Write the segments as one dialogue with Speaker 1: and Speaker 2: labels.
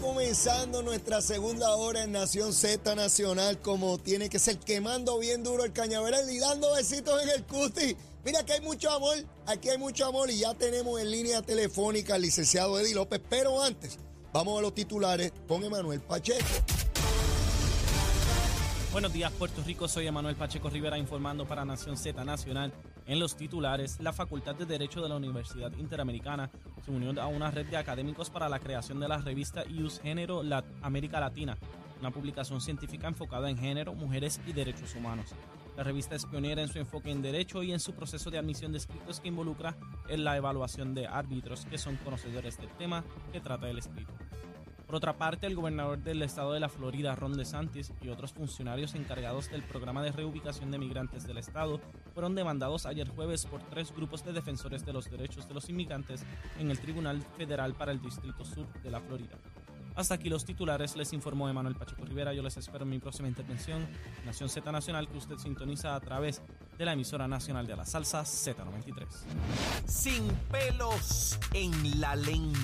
Speaker 1: comenzando nuestra segunda hora en Nación Z Nacional, como tiene que ser, quemando bien duro el cañaveral y dando besitos en el cuti. Mira que hay mucho amor, aquí hay mucho amor y ya tenemos en línea telefónica al licenciado Eddie López. Pero antes, vamos a los titulares con Emanuel Pacheco.
Speaker 2: Buenos días, Puerto Rico. Soy Emanuel Pacheco Rivera informando para Nación Z Nacional. En los titulares, la Facultad de Derecho de la Universidad Interamericana se unió a una red de académicos para la creación de la revista IUS Género Lat América Latina, una publicación científica enfocada en género, mujeres y derechos humanos. La revista es pionera en su enfoque en derecho y en su proceso de admisión de escritos que involucra en la evaluación de árbitros que son conocedores del tema que trata el escrito. Por otra parte, el gobernador del estado de la Florida, Ron DeSantis, y otros funcionarios encargados del programa de reubicación de migrantes del estado fueron demandados ayer jueves por tres grupos de defensores de los derechos de los inmigrantes en el Tribunal Federal para el Distrito Sur de la Florida. Hasta aquí los titulares, les informó Emanuel Pacheco Rivera. Yo les espero en mi próxima intervención, Nación Z Nacional, que usted sintoniza a través de la emisora nacional de la salsa Z93.
Speaker 3: Sin pelos en la lengua.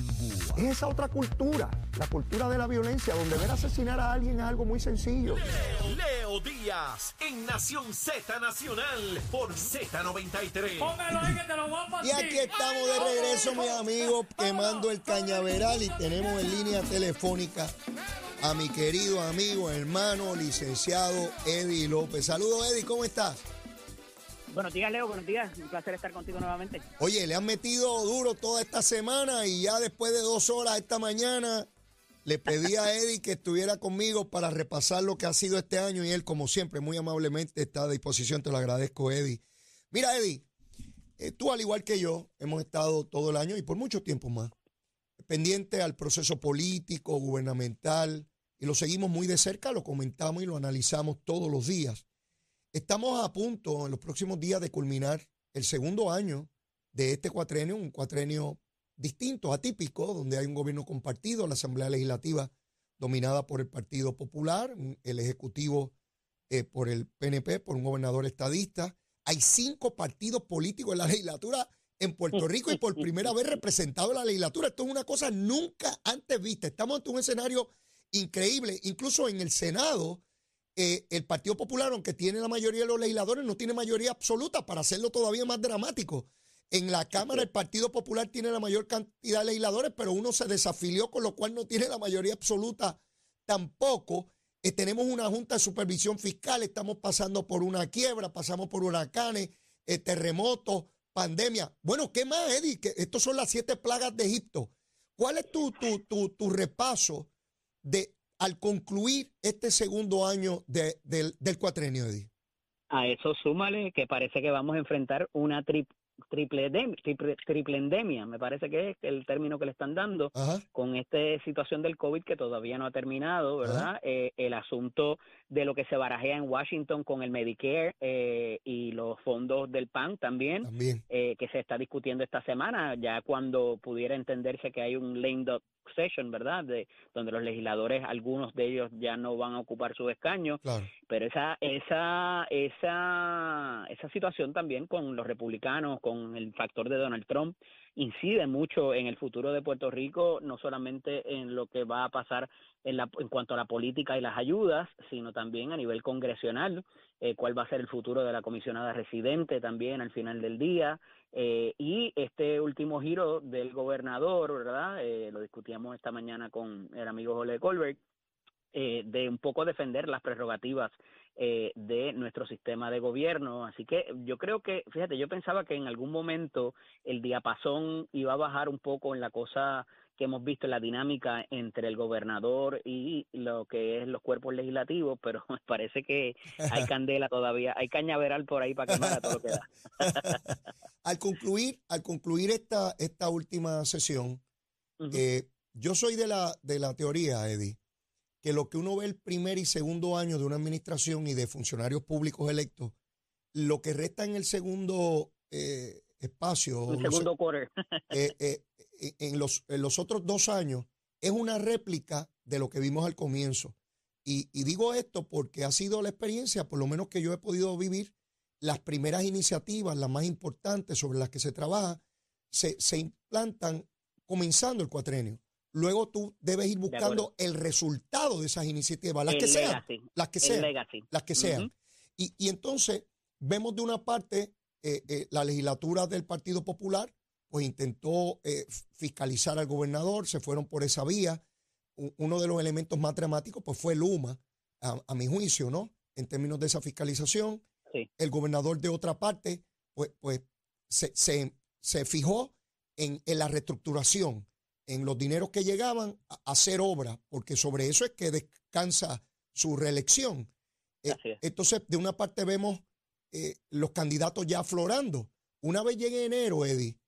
Speaker 4: Es esa otra cultura, la cultura de la violencia, donde ver asesinar a alguien es algo muy sencillo.
Speaker 3: Leo Díaz en Nación Z Nacional por Z93.
Speaker 1: Y aquí estamos de regreso, mis amigos, quemando el cañaveral y tenemos en línea telefónica a mi querido amigo, hermano, licenciado Eddie López. Saludos, Eddie, ¿cómo estás?
Speaker 5: Buenos días, Leo. Buenos días. Un placer estar contigo nuevamente.
Speaker 1: Oye, le han metido duro toda esta semana y ya después de dos horas esta mañana le pedí a Eddie que estuviera conmigo para repasar lo que ha sido este año y él, como siempre, muy amablemente está a disposición. Te lo agradezco, Eddie. Mira, Eddie, eh, tú al igual que yo hemos estado todo el año y por mucho tiempo más pendiente al proceso político, gubernamental y lo seguimos muy de cerca, lo comentamos y lo analizamos todos los días. Estamos a punto en los próximos días de culminar el segundo año de este cuatrenio, un cuatrenio distinto, atípico, donde hay un gobierno compartido, la Asamblea Legislativa dominada por el Partido Popular, el Ejecutivo eh, por el PNP, por un gobernador estadista. Hay cinco partidos políticos en la legislatura en Puerto Rico y por primera vez representado en la legislatura. Esto es una cosa nunca antes vista. Estamos ante un escenario increíble. Incluso en el Senado, eh, el Partido Popular, aunque tiene la mayoría de los legisladores, no tiene mayoría absoluta para hacerlo todavía más dramático. En la Cámara el Partido Popular tiene la mayor cantidad de legisladores, pero uno se desafilió, con lo cual no tiene la mayoría absoluta tampoco. Eh, tenemos una Junta de Supervisión Fiscal, estamos pasando por una quiebra, pasamos por huracanes, eh, terremotos, pandemia. Bueno, ¿qué más, Eddie? Que estos son las siete plagas de Egipto. ¿Cuál es tu, tu, tu, tu repaso de al concluir este segundo año de, del, del cuatrenio, Eddie?
Speaker 5: A eso súmale que parece que vamos a enfrentar una tri- triple, triple, triple endemia, me parece que es el término que le están dando,
Speaker 1: Ajá.
Speaker 5: con esta situación del COVID que todavía no ha terminado, ¿verdad? Eh, el asunto de lo que se barajea en Washington con el Medicare eh, y los fondos del PAN también.
Speaker 1: También.
Speaker 5: eh, que se está discutiendo esta semana, ya cuando pudiera entenderse que hay un lame duck session, ¿verdad? De, donde los legisladores, algunos de ellos ya no van a ocupar sus escaños,
Speaker 1: Claro.
Speaker 5: pero esa, esa, esa, esa situación también con los republicanos, con el factor de Donald Trump, incide mucho en el futuro de Puerto Rico, no solamente en lo que va a pasar en, la, en cuanto a la política y las ayudas, sino también a nivel congresional, eh, cuál va a ser el futuro de la comisionada residente también al final del día, eh, y este último giro del gobernador, ¿verdad? Eh, lo discutíamos esta mañana con el amigo Jole Colbert, eh, de un poco defender las prerrogativas eh, de nuestro sistema de gobierno. Así que yo creo que, fíjate, yo pensaba que en algún momento el diapasón iba a bajar un poco en la cosa que hemos visto en la dinámica entre el gobernador y lo que es los cuerpos legislativos, pero me parece que hay candela todavía, hay cañaveral por ahí para quemar a todo lo que da.
Speaker 1: al concluir, al concluir esta, esta última sesión, eh, yo soy de la, de la teoría, Eddie, que lo que uno ve el primer y segundo año de una administración y de funcionarios públicos electos, lo que resta en el segundo eh, espacio, no sé, eh, eh, eh, en, los, en los otros dos años, es una réplica de lo que vimos al comienzo. Y, y digo esto porque ha sido la experiencia, por lo menos que yo he podido vivir, las primeras iniciativas, las más importantes sobre las que se trabaja, se, se implantan comenzando el cuatrenio. Luego tú debes ir buscando el resultado de esas iniciativas, las que sean, las que sean, las que sean. y, y, entonces vemos de una parte eh, eh, la legislatura del Partido Popular, pues intentó eh, fiscalizar al gobernador, se fueron por esa vía. uno de los elementos más dramáticos, pues fue Luma, a, mi juicio, ¿no? En términos de esa fiscalización. El gobernador de otra parte, pues, pues se, se, se fijó en, en la reestructuración en los dineros que llegaban a hacer obra, porque sobre eso es que descansa su reelección. Eh, entonces, de una parte vemos eh, los candidatos ya aflorando. Una vez llegue enero, Eddie,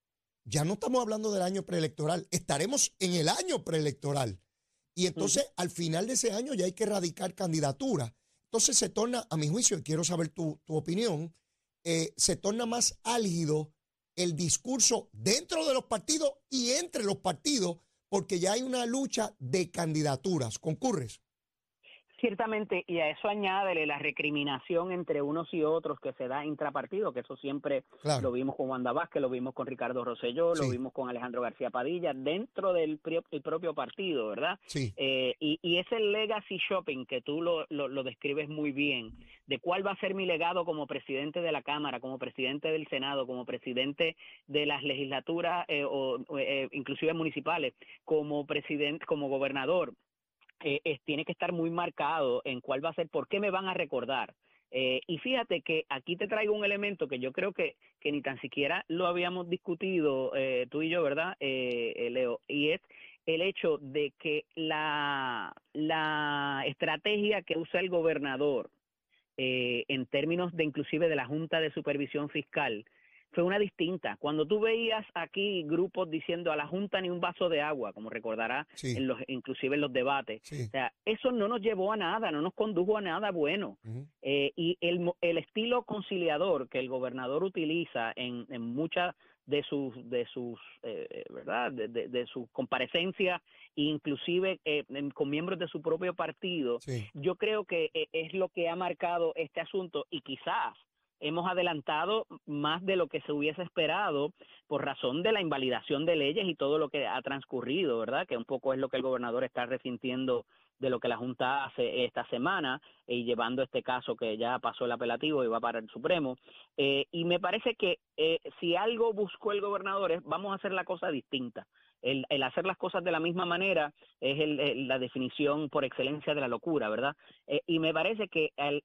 Speaker 1: ya no estamos hablando del año preelectoral, estaremos en el año preelectoral. Y entonces, al final de ese año ya hay que erradicar candidatura. Entonces se torna, a mi juicio, y quiero saber tu, opinión, eh, se torna más álgido el discurso dentro de los partidos y entre los partidos, porque ya hay una lucha de candidaturas. ¿Concurres?
Speaker 5: Ciertamente, y a eso añádele la recriminación entre unos y otros que se da intrapartido, que eso siempre lo vimos con Wanda Vázquez, lo vimos con Ricardo Rosselló, lo vimos con Alejandro García Padilla, dentro del propio partido, ¿verdad?
Speaker 1: Sí.
Speaker 5: Eh, y, y ese legacy shopping que tú lo, lo, describes muy bien, de cuál va a ser mi legado como presidente de la Cámara, como presidente del Senado, como presidente de las legislaturas eh, o eh, inclusive municipales, como presidente, como gobernador, eh, tiene que estar muy marcado en cuál va a ser, por qué me van a recordar. Eh, y fíjate que aquí te traigo un elemento que yo creo que, que ni tan siquiera lo habíamos discutido eh, tú y yo, ¿verdad, Leo? Y es el hecho de que la, la estrategia que usa el gobernador en términos de inclusive de la Junta de Supervisión Fiscal, fue una distinta. Cuando tú veías aquí grupos diciendo a la Junta ni un vaso de agua, como recordará, en los, inclusive en los debates, o sea, eso no nos llevó a nada, no nos condujo a nada bueno. Eh, y el, el estilo conciliador que el gobernador utiliza en, en muchas de sus de sus eh, verdad de, de, sus comparecencias inclusive eh, con miembros de su propio partido yo creo que es lo que ha marcado este asunto y quizás hemos adelantado más de lo que se hubiese esperado por razón de la invalidación de leyes y todo lo que ha transcurrido, ¿verdad? Que un poco es lo que el gobernador está resintiendo de lo que la Junta hace esta semana y llevando este caso que ya pasó el apelativo y va para el Supremo. Eh, y me parece que eh, si algo buscó el gobernador es vamos a hacer la cosa distinta el, el, hacer las cosas de la misma manera es el, la definición por excelencia de la locura, ¿verdad? Eh, y me parece que él,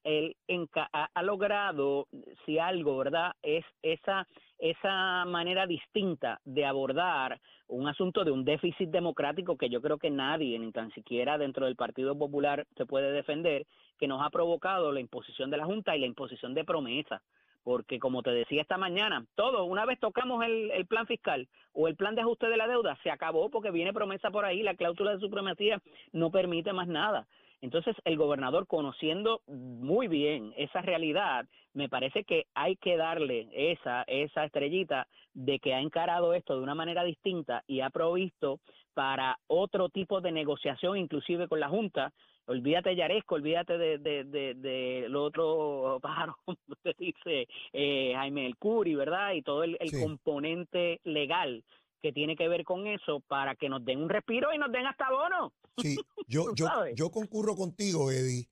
Speaker 5: ha, logrado, si algo, ¿verdad? Es esa, esa manera distinta de abordar un asunto de un déficit democrático que yo creo que nadie, ni tan siquiera dentro del Partido Popular, se puede defender, que nos ha provocado la imposición de la Junta y la imposición de promesas porque como te decía esta mañana, todo, una vez tocamos el, el, plan fiscal o el plan de ajuste de la deuda, se acabó porque viene promesa por ahí, la cláusula de supremacía no permite más nada. Entonces, el gobernador, conociendo muy bien esa realidad, me parece que hay que darle esa, esa estrellita de que ha encarado esto de una manera distinta y ha provisto para otro tipo de negociación, inclusive con la Junta, olvídate de Yaresco, olvídate de, de, de, de lo otro pájaro, usted dice, eh, Jaime El Curi, ¿verdad? Y todo el, componente legal que tiene que ver con eso para que nos den un respiro y nos den hasta bono.
Speaker 1: Sí, yo, yo, yo concurro contigo, Eddie,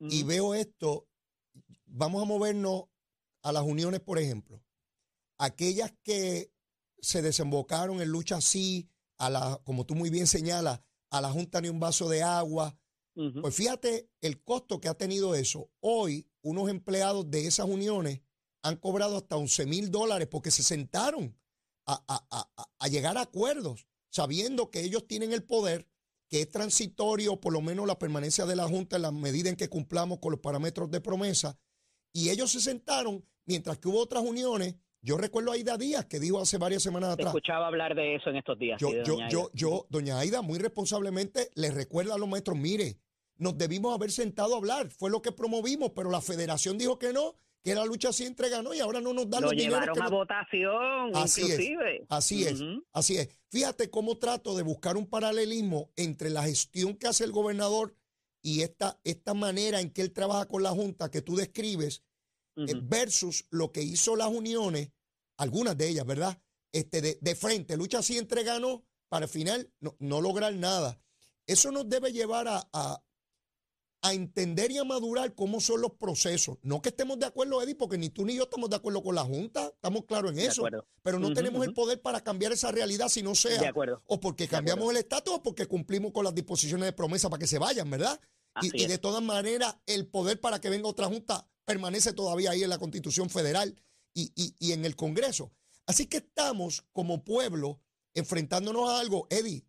Speaker 1: y veo esto, vamos a movernos a las uniones, por ejemplo, aquellas que se desembocaron en lucha así, a la, como tú muy bien señalas, a la Junta ni un vaso de agua, pues fíjate el costo que ha tenido eso. Hoy, unos empleados de esas uniones han cobrado hasta 11 mil dólares porque se sentaron a, llegar a acuerdos, sabiendo que ellos tienen el poder, que es transitorio, por lo menos la permanencia de la Junta en la medida en que cumplamos con los parámetros de promesa. Y ellos se sentaron, mientras que hubo otras uniones yo recuerdo a Aida Díaz que dijo hace varias semanas atrás.
Speaker 5: Escuchaba hablar de eso en estos días.
Speaker 1: Yo, yo, yo, yo, doña Aida, muy responsablemente le recuerda a los maestros, mire, nos debimos haber sentado a hablar, fue lo que promovimos, pero la federación dijo que no, que la lucha sí entrega no y ahora no nos dan
Speaker 5: lo
Speaker 1: los
Speaker 5: llevaron a votación,
Speaker 1: así
Speaker 5: inclusive.
Speaker 1: Es, así es, así es. Fíjate cómo trato de buscar un paralelismo entre la gestión que hace el gobernador y esta, esta manera en que él trabaja con la Junta que tú describes, eh, versus lo que hizo las uniones, algunas de ellas, ¿verdad? Este, de, de frente, lucha sí entrega no, para al final no, no lograr nada. Eso nos debe llevar a, a- a entender y a madurar cómo son los procesos. No que estemos de acuerdo, Eddie, porque ni tú ni yo estamos de acuerdo con la Junta, estamos claros en
Speaker 5: De
Speaker 1: eso,
Speaker 5: acuerdo.
Speaker 1: pero no tenemos el poder para cambiar esa realidad si no
Speaker 5: De
Speaker 1: sea
Speaker 5: acuerdo.
Speaker 1: o porque cambiamos el estatus o porque cumplimos con las disposiciones de promesa para que se vayan, ¿verdad? Y, de todas maneras, el poder para que venga otra junta permanece todavía ahí en la Constitución Federal y, y- y en el Congreso. Así que estamos como pueblo enfrentándonos a algo, Eddie,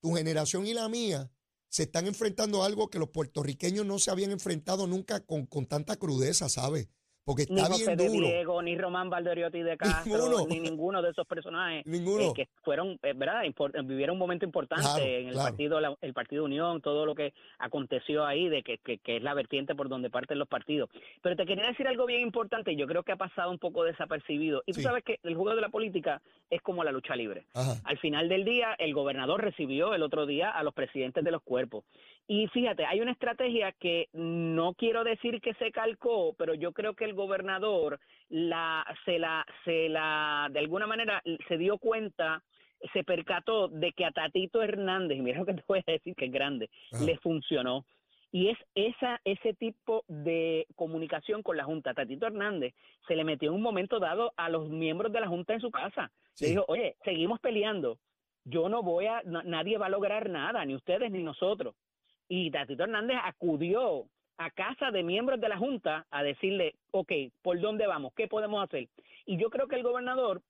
Speaker 1: tu generación y la mía se están enfrentando a algo que los puertorriqueños no se habían enfrentado nunca con, con tanta crudeza, ¿sabes? Porque
Speaker 5: Ni
Speaker 1: está
Speaker 5: José
Speaker 1: bien
Speaker 5: de
Speaker 1: duro.
Speaker 5: Diego, ni Román Valderiotti de Castro,
Speaker 1: Ninguno.
Speaker 5: ni ninguno de esos personajes
Speaker 1: Ninguno.
Speaker 5: eh, que fueron, eh, ¿verdad? Impor- vivieron un momento importante
Speaker 1: Claro,
Speaker 5: en el
Speaker 1: claro.
Speaker 5: partido la- el partido Unión, todo lo que aconteció ahí, de que, que, que es la vertiente por donde parten los partidos. Pero te quería decir algo bien importante, yo creo que ha pasado un poco desapercibido. Y tú
Speaker 1: Sí.
Speaker 5: sabes que el juego de la política es como la lucha libre.
Speaker 1: Ajá.
Speaker 5: Al final del día, el gobernador recibió el otro día a los presidentes de los cuerpos. Y fíjate, hay una estrategia que no quiero decir que se calcó, pero yo creo que el gobernador la, se la, se la, de alguna manera se dio cuenta, se percató de que a Tatito Hernández, y mira lo que te voy a decir que es grande,
Speaker 1: Ajá.
Speaker 5: le funcionó. Y es esa, ese tipo de comunicación con la Junta. Tatito Hernández se le metió en un momento dado a los miembros de la Junta en su casa.
Speaker 1: Sí.
Speaker 5: Le dijo, oye, seguimos peleando. Yo no voy a, na- nadie va a lograr nada, ni ustedes ni nosotros. Y Tatito Hernández acudió a casa de miembros de la Junta a decirle, ok, ¿por dónde vamos? ¿Qué podemos hacer? Y yo creo que el gobernador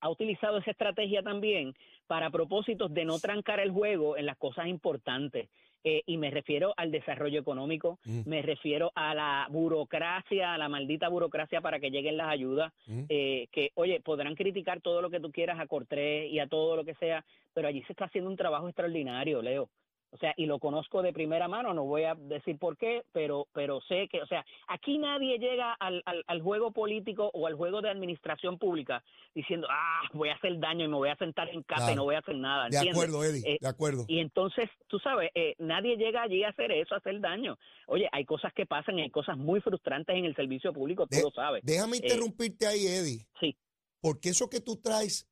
Speaker 5: ha utilizado esa estrategia también para propósitos de no trancar el juego en las cosas importantes. Eh, y me refiero al desarrollo económico,
Speaker 1: Mm.
Speaker 5: me refiero a la burocracia, a la maldita burocracia para que lleguen las ayudas,
Speaker 1: Mm.
Speaker 5: eh, que, oye, podrán criticar todo lo que tú quieras a Cortés y a todo lo que sea, pero allí se está haciendo un trabajo extraordinario, Leo. O sea, y lo conozco de primera mano, no voy a decir por qué, pero, pero sé que, o sea, aquí nadie llega al, al, al juego político o al juego de administración pública diciendo, ah, voy a hacer daño y me voy a sentar en casa
Speaker 1: Claro.
Speaker 5: y no voy a hacer nada.
Speaker 1: De acuerdo, Eddie,
Speaker 5: Eh,
Speaker 1: de acuerdo.
Speaker 5: Y entonces, tú sabes, eh, nadie llega allí a hacer eso, a hacer daño. Oye, hay cosas que pasan, hay cosas muy frustrantes en el servicio público, tú
Speaker 1: De-
Speaker 5: lo sabes.
Speaker 1: Déjame
Speaker 5: Eh,
Speaker 1: interrumpirte ahí, Eddie.
Speaker 5: sí.
Speaker 1: Porque eso que tú traes,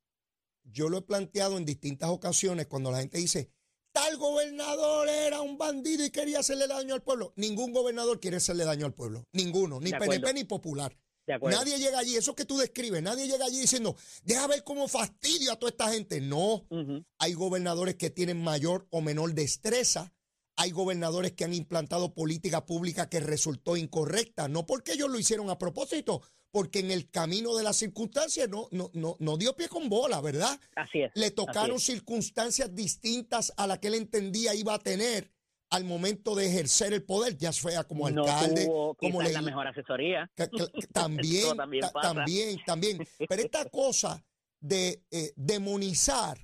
Speaker 1: yo lo he planteado en distintas ocasiones cuando la gente dice, tal gobernador era un bandido y quería hacerle daño al pueblo. Ningún gobernador quiere hacerle daño al pueblo. Ninguno, ni PNP ni popular. Nadie llega allí, eso que tú describes, nadie llega allí diciendo, deja ver cómo fastidio a toda esta gente. No, hay gobernadores que tienen mayor o menor destreza. Hay gobernadores que han implantado política pública que resultó incorrecta, no porque ellos lo hicieron a propósito, porque en el camino de las circunstancias no, no, no, no dio pie con bola, ¿verdad?
Speaker 5: Así es.
Speaker 1: Le tocaron circunstancias distintas a las que él entendía iba a tener al momento de ejercer el poder, ya sea como
Speaker 5: no
Speaker 1: alcalde,
Speaker 5: tuvo
Speaker 1: como
Speaker 5: quizás la mejor asesoría.
Speaker 1: que- que- que también,
Speaker 5: también
Speaker 1: también, también. Pero esta cosa de eh, demonizar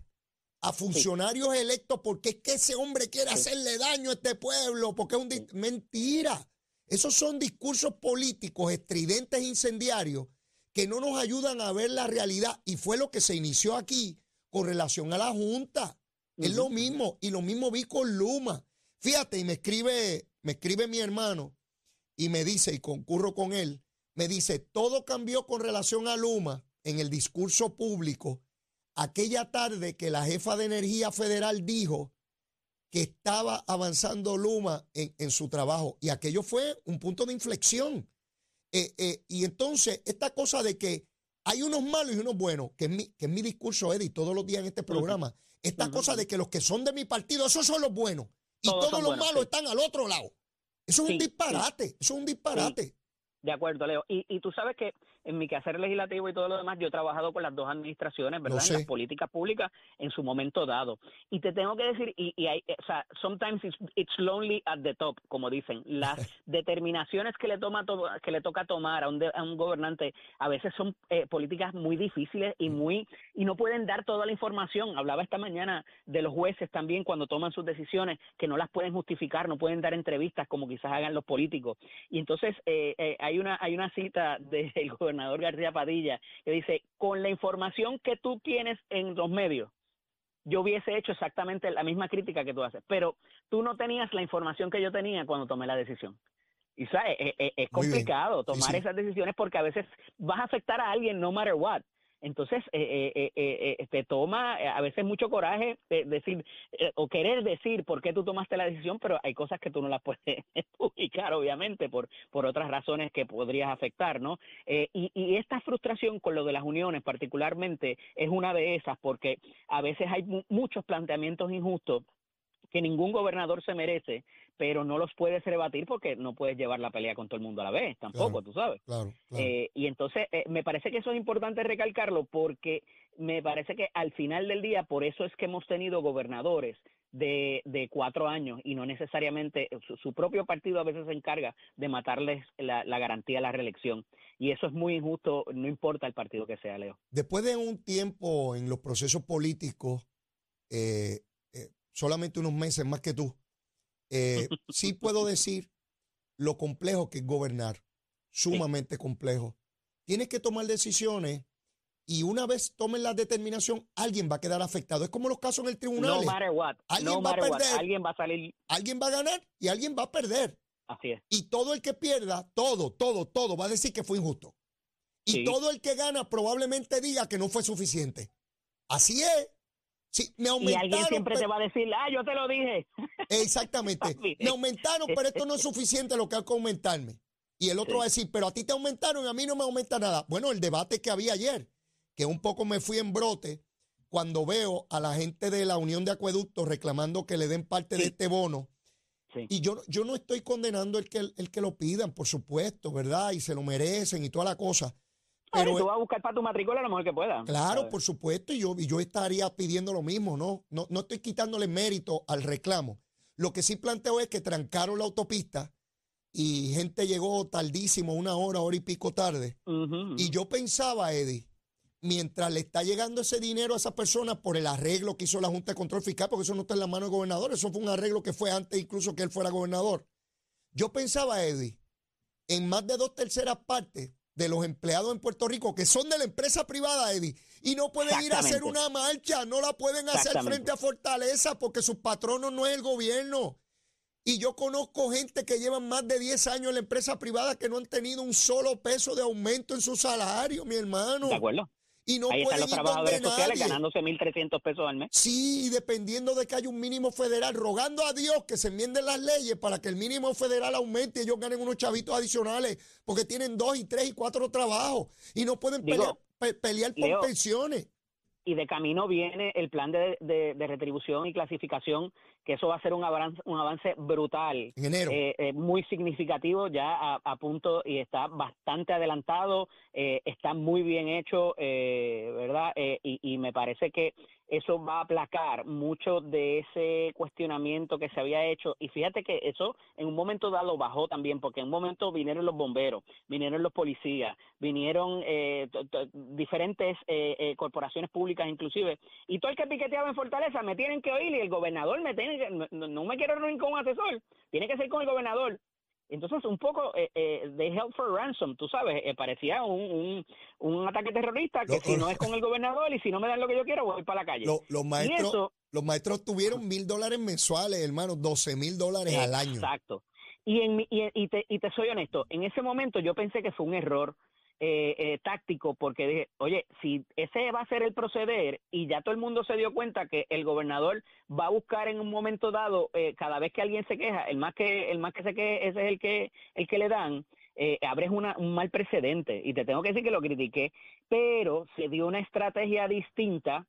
Speaker 1: a funcionarios electos porque es que ese hombre quiere
Speaker 5: Sí.
Speaker 1: hacerle daño a este pueblo, porque es un dis- mentira. Esos son discursos políticos estridentes e incendiarios que no nos ayudan a ver la realidad. Y fue lo que se inició aquí con relación a la Junta. Es lo mismo, y lo mismo vi con Luma. Fíjate, y me escribe, me escribe mi hermano y me dice, y concurro con él, me dice, todo cambió con relación a Luma en el discurso público aquella tarde que la jefa de energía federal dijo que estaba avanzando Luma en, en su trabajo. Y aquello fue un punto de inflexión. Eh, eh, y entonces, esta cosa de que hay unos malos y unos buenos, que es mi, que es mi discurso, Eddie, todos los días en este programa. Esta cosa de que los que son de mi partido, esos son los buenos. Y
Speaker 5: Todos
Speaker 1: los
Speaker 5: buenos,
Speaker 1: malos
Speaker 5: sí.
Speaker 1: están al otro lado. Eso es
Speaker 5: Sí,
Speaker 1: un
Speaker 5: sí.
Speaker 1: disparate. Eso es un disparate.
Speaker 5: De acuerdo, Leo. Y, y tú sabes que en mi quehacer legislativo y todo lo demás, yo he trabajado con las dos administraciones, ¿verdad?
Speaker 1: sé.
Speaker 5: En las políticas públicas en su momento dado. Y te tengo que decir, y, y hay, o sea, sometimes it's, it's lonely at the top, como dicen. Las determinaciones que le toma to- que le toca tomar a un, de- a un gobernante a veces son eh, políticas muy difíciles y muy y no pueden dar toda la información. Hablaba esta mañana de los jueces también cuando toman sus decisiones que no las pueden justificar, no pueden dar entrevistas como quizás hagan los políticos. Y entonces eh, eh, hay una hay una cita del gobernador García Padilla que dice, con la información que tú tienes en los medios, yo hubiese hecho exactamente la misma crítica que tú haces, pero tú no tenías la información que yo tenía cuando tomé la decisión. Y sabes, es, es- es complicado
Speaker 1: Sí,
Speaker 5: tomar
Speaker 1: sí.
Speaker 5: esas decisiones porque a veces vas a afectar a alguien no matter what. Entonces, eh, eh, eh, eh, te toma eh, a veces mucho coraje eh, decir eh, o querer decir por qué tú tomaste la decisión, pero hay cosas que tú no las puedes publicar, obviamente, por, por otras razones que podrías afectar, ¿no? Eh, y, y esta frustración con lo de las uniones, particularmente, es una de esas, porque a veces hay mu- muchos planteamientos injustos que ningún gobernador se merece, pero no los puedes rebatir porque no puedes llevar la pelea con todo el mundo a la vez, tampoco,
Speaker 1: Claro.
Speaker 5: tú sabes.
Speaker 1: Claro, claro.
Speaker 5: Eh, y entonces eh, me parece que eso es importante recalcarlo porque me parece que al final del día, por eso es que hemos tenido gobernadores de, de cuatro años y no necesariamente su, su propio partido a veces se encarga de matarles la, la garantía de la reelección. Y eso es muy injusto, no importa el partido que sea, Leo.
Speaker 1: Después de un tiempo en los procesos políticos, eh, eh, solamente unos meses más que tú, eh, sí puedo decir lo complejo que es gobernar, sumamente complejo. Tienes que tomar decisiones y una vez tomen la determinación, alguien va a quedar afectado. Es como los casos en el tribunal.
Speaker 5: No matter what,
Speaker 1: Alguien
Speaker 5: no
Speaker 1: va a
Speaker 5: what,
Speaker 1: perder.
Speaker 5: alguien va a salir
Speaker 1: Alguien va a ganar y alguien va a perder.
Speaker 5: así es.
Speaker 1: Y todo el que pierda, todo, todo, todo, va a decir que fue injusto. Y
Speaker 5: Sí.
Speaker 1: todo el que gana probablemente diga que no fue suficiente. Así es. Sí, me
Speaker 5: Y
Speaker 1: aumentaron.
Speaker 5: alguien siempre
Speaker 1: pero-
Speaker 5: te va a decir, ah, yo te lo dije.
Speaker 1: Exactamente. Me aumentaron, pero esto no es suficiente lo que hay que aumentarme. Y el otro
Speaker 5: Sí.
Speaker 1: va a decir, pero a ti te aumentaron y a mí no me aumenta nada. Bueno, el debate que había ayer, que un poco me fui en brote cuando veo a la gente de la Unión de Acueductos reclamando que le den parte de este bono.
Speaker 5: Sí.
Speaker 1: Y yo, yo no estoy condenando el que, el que lo pidan, por supuesto, ¿verdad? Y se lo merecen y toda la cosa.
Speaker 5: Pero tú vas a buscar para tu matrícula lo mejor que pueda.
Speaker 1: Claro,
Speaker 5: ¿sabes?
Speaker 1: por supuesto, y yo, y yo estaría pidiendo lo mismo, ¿no? ¿no? No estoy quitándole mérito al reclamo. Lo que sí planteo es que trancaron la autopista y gente llegó tardísimo, una hora, hora y pico tarde. Y yo pensaba, Eddie, mientras le está llegando ese dinero a esa persona por el arreglo que hizo la Junta de Control Fiscal, porque eso no está en la mano del gobernador, eso fue un arreglo que fue antes incluso que él fuera gobernador. Yo pensaba, Eddie, en más de dos terceras partes de los empleados en Puerto Rico que son de la empresa privada, Eddie, y no pueden ir a hacer una marcha, no la pueden hacer frente a Fortaleza porque sus patronos no es el gobierno. Y yo conozco gente que llevan más de 10 años en la empresa privada que no han tenido un solo peso de aumento en su salario, mi hermano.
Speaker 5: ¿De acuerdo?
Speaker 1: Y no
Speaker 5: Ahí están
Speaker 1: pueden
Speaker 5: los
Speaker 1: ir
Speaker 5: trabajadores
Speaker 1: donde
Speaker 5: sociales
Speaker 1: nadie.
Speaker 5: ganándose 1.300 pesos al mes.
Speaker 1: Sí, y dependiendo de que haya un mínimo federal, rogando a Dios que se enmienden las leyes para que el mínimo federal aumente y ellos ganen unos chavitos adicionales, porque tienen dos y tres y cuatro trabajos y no pueden
Speaker 5: Digo,
Speaker 1: pelear, pe- pelear por
Speaker 5: Leo,
Speaker 1: pensiones.
Speaker 5: Y de camino viene el plan de, de- de retribución y clasificación, que eso va a ser un avance, un avance brutal. Eh, eh, muy significativo ya a, a punto y está bastante adelantado, eh, está muy bien hecho, eh, ¿verdad? Eh, y, y me parece que eso va a aplacar mucho de ese cuestionamiento que se había hecho. Y fíjate que eso en un momento dado bajó también, porque en un momento vinieron los bomberos, vinieron los policías, vinieron eh, diferentes eh, eh, corporaciones públicas inclusive, y todo el que piqueteaba en Fortaleza me tienen que oír y el gobernador me tiene que, no, no me quiero reunir con un asesor, tiene que ser con el gobernador. Entonces, un poco eh, eh, de help for ransom, tú sabes, eh, parecía un, un, un ataque terrorista que
Speaker 1: Lo-
Speaker 5: si no es con el gobernador y si no me dan lo que yo quiero, voy para la calle.
Speaker 1: Lo- los, maestros,
Speaker 5: eso,
Speaker 1: los maestros tuvieron mil dólares mensuales, hermano, 12 mil dólares al año.
Speaker 5: Exacto. Y, en, mi- y, y te, y te soy honesto, en ese momento yo pensé que fue un error eh, eh, táctico porque dije, oye, si ese va a ser el proceder y ya todo el mundo se dio cuenta que el gobernador va a buscar en un momento dado, eh, cada vez que alguien se queja, el más que el más que se queje, ese es el que el que le dan, eh, abres una, un mal precedente. Y te tengo que decir que lo critiqué, pero se dio una estrategia distinta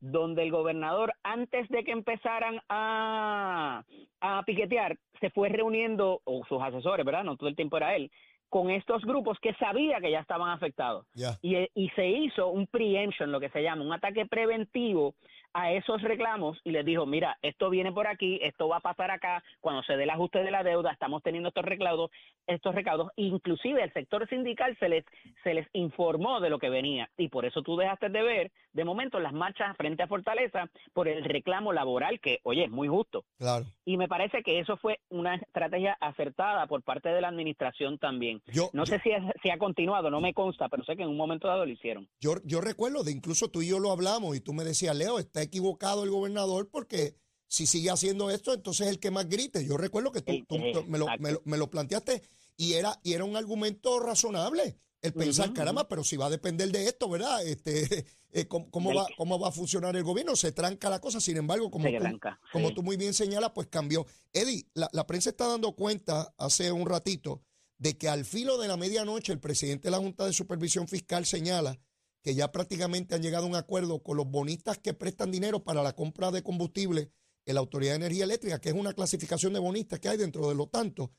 Speaker 5: donde el gobernador, antes de que empezaran a, a piquetear, se fue reuniendo, o sus asesores, ¿verdad? No todo el tiempo era él, con estos grupos que sabía que ya estaban afectados. Y, y se hizo un preemption, lo que se llama, un ataque preventivo a esos reclamos y les dijo, mira, esto viene por aquí, esto va a pasar acá, cuando se dé el ajuste de la deuda, estamos teniendo estos recaudos, estos recaudos, inclusive el sector sindical se les, se les informó de lo que venía. Y por eso tú dejaste de ver de momento las marchas frente a Fortaleza por el reclamo laboral que, oye, es muy justo.
Speaker 1: Claro.
Speaker 5: Y me parece que eso fue una estrategia acertada por parte de la administración también.
Speaker 1: Yo,
Speaker 5: No
Speaker 1: yo-
Speaker 5: sé si, es- si ha continuado, no me consta, pero sé que en un momento dado lo hicieron.
Speaker 1: Yo, yo recuerdo de incluso tú y yo lo hablamos y tú me decías, Leo, está equivocado el gobernador porque si sigue haciendo esto, entonces es el que más grite. Yo recuerdo que tú, tú- tú me, lo, me lo- me lo planteaste y era, y era un argumento razonable. El pensar, caramba, pero si va a depender de esto, ¿verdad? Este, eh, ¿cómo, cómo va, ¿Cómo va a funcionar el gobierno? Se tranca la cosa, sin embargo, como, tú,
Speaker 5: tranca,
Speaker 1: como
Speaker 5: sí.
Speaker 1: tú muy bien señalas, pues cambió. Eddie, la, la prensa está dando cuenta hace un ratito de que al filo de la medianoche el presidente de la Junta de Supervisión Fiscal señala que ya prácticamente han llegado a un acuerdo con los bonistas que prestan dinero para la compra de combustible en la Autoridad de Energía Eléctrica, que es una clasificación de bonistas que hay dentro de lo tanto,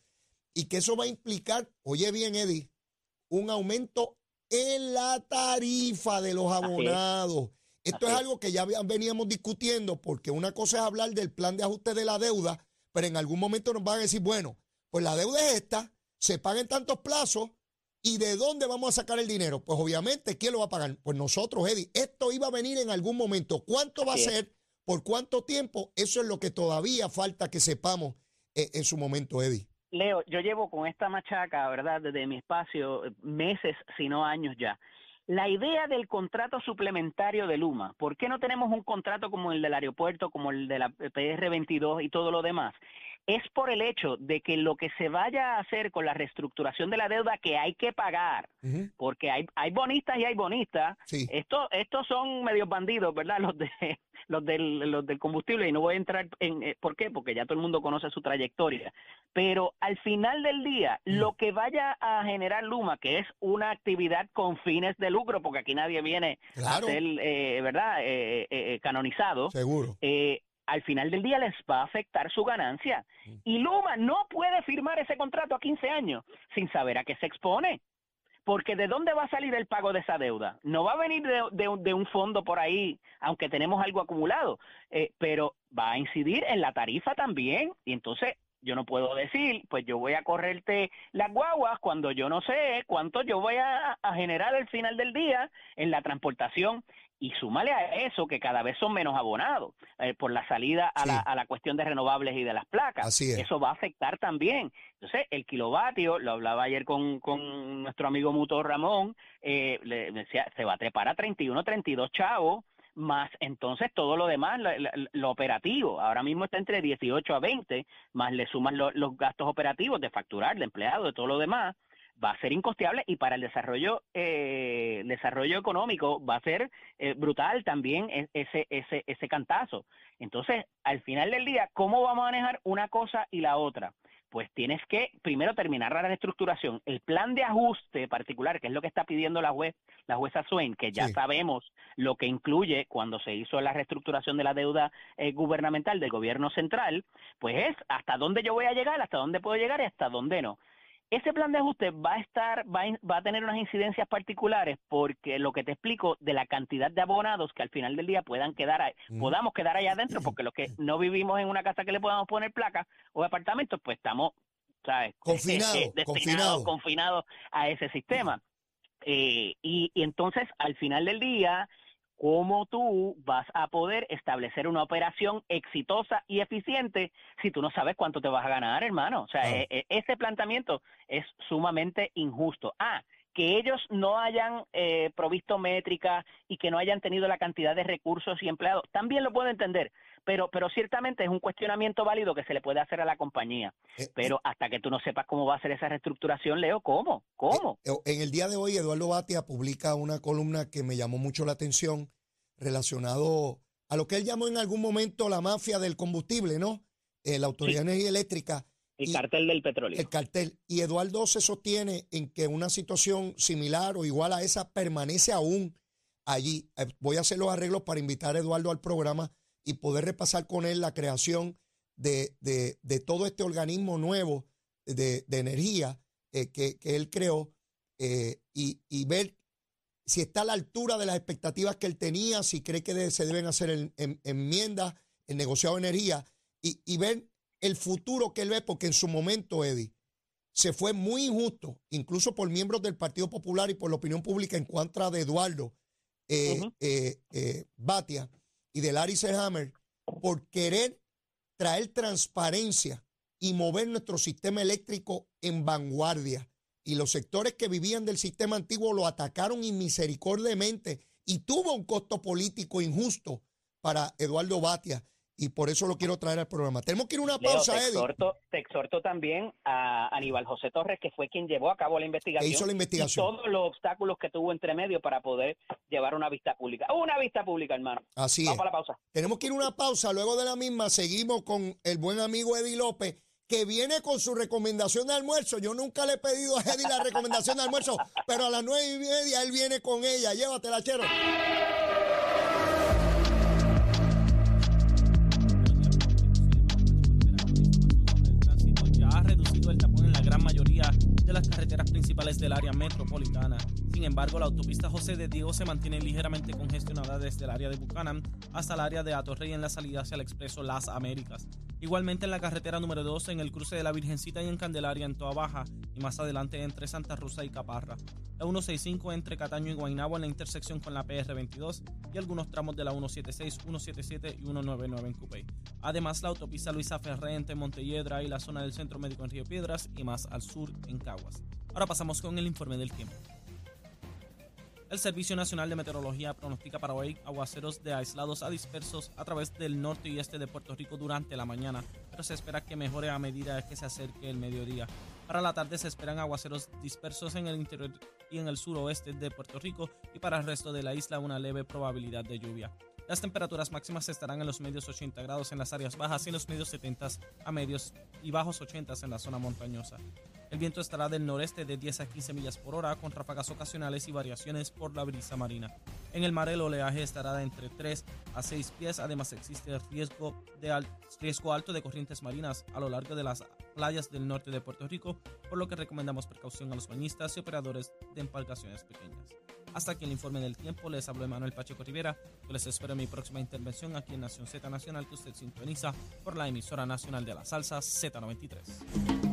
Speaker 1: y que eso va a implicar, oye bien, Eddie, un aumento en la tarifa de los
Speaker 5: es.
Speaker 1: abonados. Esto es
Speaker 5: Así es.
Speaker 1: algo que ya veníamos discutiendo, porque una cosa es hablar del plan de ajuste de la deuda, pero en algún momento nos van a decir, bueno, pues la deuda es esta, se paga en tantos plazos, ¿y de dónde vamos a sacar el dinero? Pues obviamente, ¿quién lo va a pagar? Pues nosotros, Eddie. Esto iba a venir en algún momento. ¿Cuánto va a
Speaker 5: es.
Speaker 1: ser? ¿Por cuánto tiempo? Eso es lo que todavía falta que sepamos eh, en su momento, Eddie.
Speaker 5: Leo, yo llevo con esta machaca, ¿verdad? Desde mi espacio, meses, si no años ya. La idea del contrato suplementario de Luma, ¿por qué no tenemos un contrato como el del aeropuerto, como el de la PR22 y todo lo demás? Es por el hecho de que lo que se vaya a hacer con la reestructuración de la deuda que hay que pagar, porque hay, hay bonistas y hay bonistas,
Speaker 1: Sí.
Speaker 5: esto, estos son medios bandidos, ¿verdad? Los de los del, los del combustible y no voy a entrar en eh, por qué, porque ya todo el mundo conoce su trayectoria. Pero al final del día, lo que vaya a generar Luma, que es una actividad con fines de lucro, porque aquí nadie viene
Speaker 1: Claro.
Speaker 5: a ser, eh, ¿verdad? Eh, eh, eh, canonizado.
Speaker 1: Seguro.
Speaker 5: eh, al final del día les va a afectar su ganancia. Y Luma no puede firmar ese contrato a 15 años sin saber a qué se expone. Porque ¿de dónde va a salir el pago de esa deuda? No va a venir de, de un- de un fondo por ahí, aunque tenemos algo acumulado, eh, pero va a incidir en la tarifa también. Y entonces yo no puedo decir, pues yo voy a correrte las guaguas cuando yo no sé cuánto yo voy a, a generar al final del día en la transportación. Y súmale a eso que cada vez son menos abonados eh, por la salida a,
Speaker 1: Sí.
Speaker 5: la, a la cuestión de renovables y de las placas.
Speaker 1: Así es.
Speaker 5: Eso va a afectar también. Entonces, el kilovatio, lo hablaba ayer con, con nuestro amigo Muto Ramón, eh, le decía, se va a trepar a 31, 32 chavos, más entonces todo lo demás, lo, lo- operativo. Ahora mismo está entre 18 a 20, más le suman lo- los gastos operativos de facturar, de empleado, de todo lo demás va a ser incosteable y para el desarrollo eh, desarrollo económico va a ser eh, brutal también e- ese ese ese cantazo entonces al final del día cómo vamos a manejar una cosa y la otra pues tienes que primero terminar la reestructuración el plan de ajuste particular que es lo que está pidiendo la juez la jueza Swain que ya
Speaker 1: Sí.
Speaker 5: sabemos lo que incluye cuando se hizo la reestructuración de la deuda eh, gubernamental del gobierno central pues es hasta dónde yo voy a llegar hasta dónde puedo llegar y hasta dónde no ese plan de ajuste va a estar, va a, va a tener unas incidencias particulares porque lo que te explico de la cantidad de abonados que al final del día puedan quedar ahí,
Speaker 1: Mm.
Speaker 5: podamos quedar allá adentro, porque los que no vivimos en una casa que le podamos poner placas o apartamentos, pues estamos, ¿sabes?
Speaker 1: Confinado,
Speaker 5: destinados,
Speaker 1: confinado.
Speaker 5: confinados a ese sistema. Eh, y, y entonces, al final del día, ¿cómo tú vas a poder establecer una operación exitosa y eficiente si tú no sabes cuánto te vas a ganar, hermano? O sea, eh, eh, ese planteamiento es sumamente injusto. Ah, que ellos no hayan eh, provisto métricas y que no hayan tenido la cantidad de recursos y empleados, también lo puedo entender, pero, pero ciertamente es un cuestionamiento válido que se le puede hacer a la compañía.
Speaker 1: Eh,
Speaker 5: Pero hasta que tú no sepas cómo va a ser esa reestructuración, Leo, ¿cómo? ¿Cómo?
Speaker 1: Eh, En el día de hoy, Eduardo Batia publica una columna que me llamó mucho la atención relacionado a lo que él llamó en algún momento la mafia del combustible, ¿no? Eh, la Autoridad de Energía Eléctrica,
Speaker 5: El
Speaker 1: y-
Speaker 5: cartel del petróleo.
Speaker 1: el cartel. Y Eduardo se sostiene en que una situación similar o igual a esa permanece aún allí. Eh, Voy a hacer los arreglos para invitar a Eduardo al programa y poder repasar con él la creación de, de- de todo este organismo nuevo de, de energía eh, que, que él creó eh, y, y ver si está a la altura de las expectativas que él tenía, si cree que de- se deben hacer en- en- enmiendas, el negociado de energía y, y ver el futuro que él ve, porque en su momento, Eddie, se fue muy injusto, incluso por miembros del Partido Popular y por la opinión pública en contra de Eduardo eh, eh, eh, Batia y de Larry Selhammer, por querer traer transparencia y mover nuestro sistema eléctrico en vanguardia. Y los sectores que vivían del sistema antiguo lo atacaron inmisericordiamente y tuvo un costo político injusto para Eduardo Batia. Y por eso lo quiero traer al programa. Tenemos que ir a una
Speaker 5: Leo,
Speaker 1: pausa,
Speaker 5: te,
Speaker 1: Eddie.
Speaker 5: exhorto, te exhorto también a Aníbal José Torres, que fue quien llevó a cabo la investigación.
Speaker 1: Que hizo la investigación.
Speaker 5: Y todos los obstáculos que tuvo entre medio para poder llevar una vista pública. Una vista pública, hermano.
Speaker 1: Así es.
Speaker 5: Vamos a la pausa.
Speaker 1: Tenemos que ir a una pausa. Luego de la misma, seguimos con el buen amigo Eddie López, que viene con su recomendación de almuerzo. Yo nunca le he pedido a Eddie la recomendación de almuerzo, pero a las nueve y media él viene con ella. Llévatela, chero.
Speaker 2: Embargo, la autopista José de Diego se mantiene ligeramente congestionada desde el área de Buchanan hasta el área de Atorrey en la salida hacia el expreso Las Américas. Igualmente en la carretera número 2 en el cruce de la Virgencita y en Candelaria en Toa Baja y más adelante entre Santa Rosa y Caparra. La 165 entre Cataño y Guaynabo en la intersección con la PR22 y algunos tramos de la 176, 177 y 199 en Cupey. Además, la autopista Luisa Ferré entre Montelledra y la zona del Centro Médico en Río Piedras y más al sur en Caguas. Ahora pasamos con el informe del tiempo. El Servicio Nacional de Meteorología pronostica para hoy aguaceros de aislados a dispersos a través del norte y este de Puerto Rico durante la mañana, pero se espera que mejore a medida que se acerque el mediodía. Para la tarde se esperan aguaceros dispersos en el interior y en el suroeste de Puerto Rico y para el resto de la isla una leve probabilidad de lluvia. Las temperaturas máximas estarán en los medios 80 grados en las áreas bajas y en los medios 70 a medios y bajos 80 en la zona montañosa. El viento estará del noreste de 10 a 15 millas por hora con ráfagas ocasionales y variaciones por la brisa marina. En el mar el oleaje estará de entre 3 a 6 pies, además existe riesgo, de al- riesgo alto de corrientes marinas a lo largo de las playas del norte de Puerto Rico, por lo que recomendamos precaución a los bañistas y operadores de embarcaciones pequeñas. Hasta aquí el informe del tiempo, les habló Manuel Pacheco Rivera, yo les espero en mi próxima intervención aquí en Nación Z Nacional que usted sintoniza por la emisora nacional de la salsa Z93.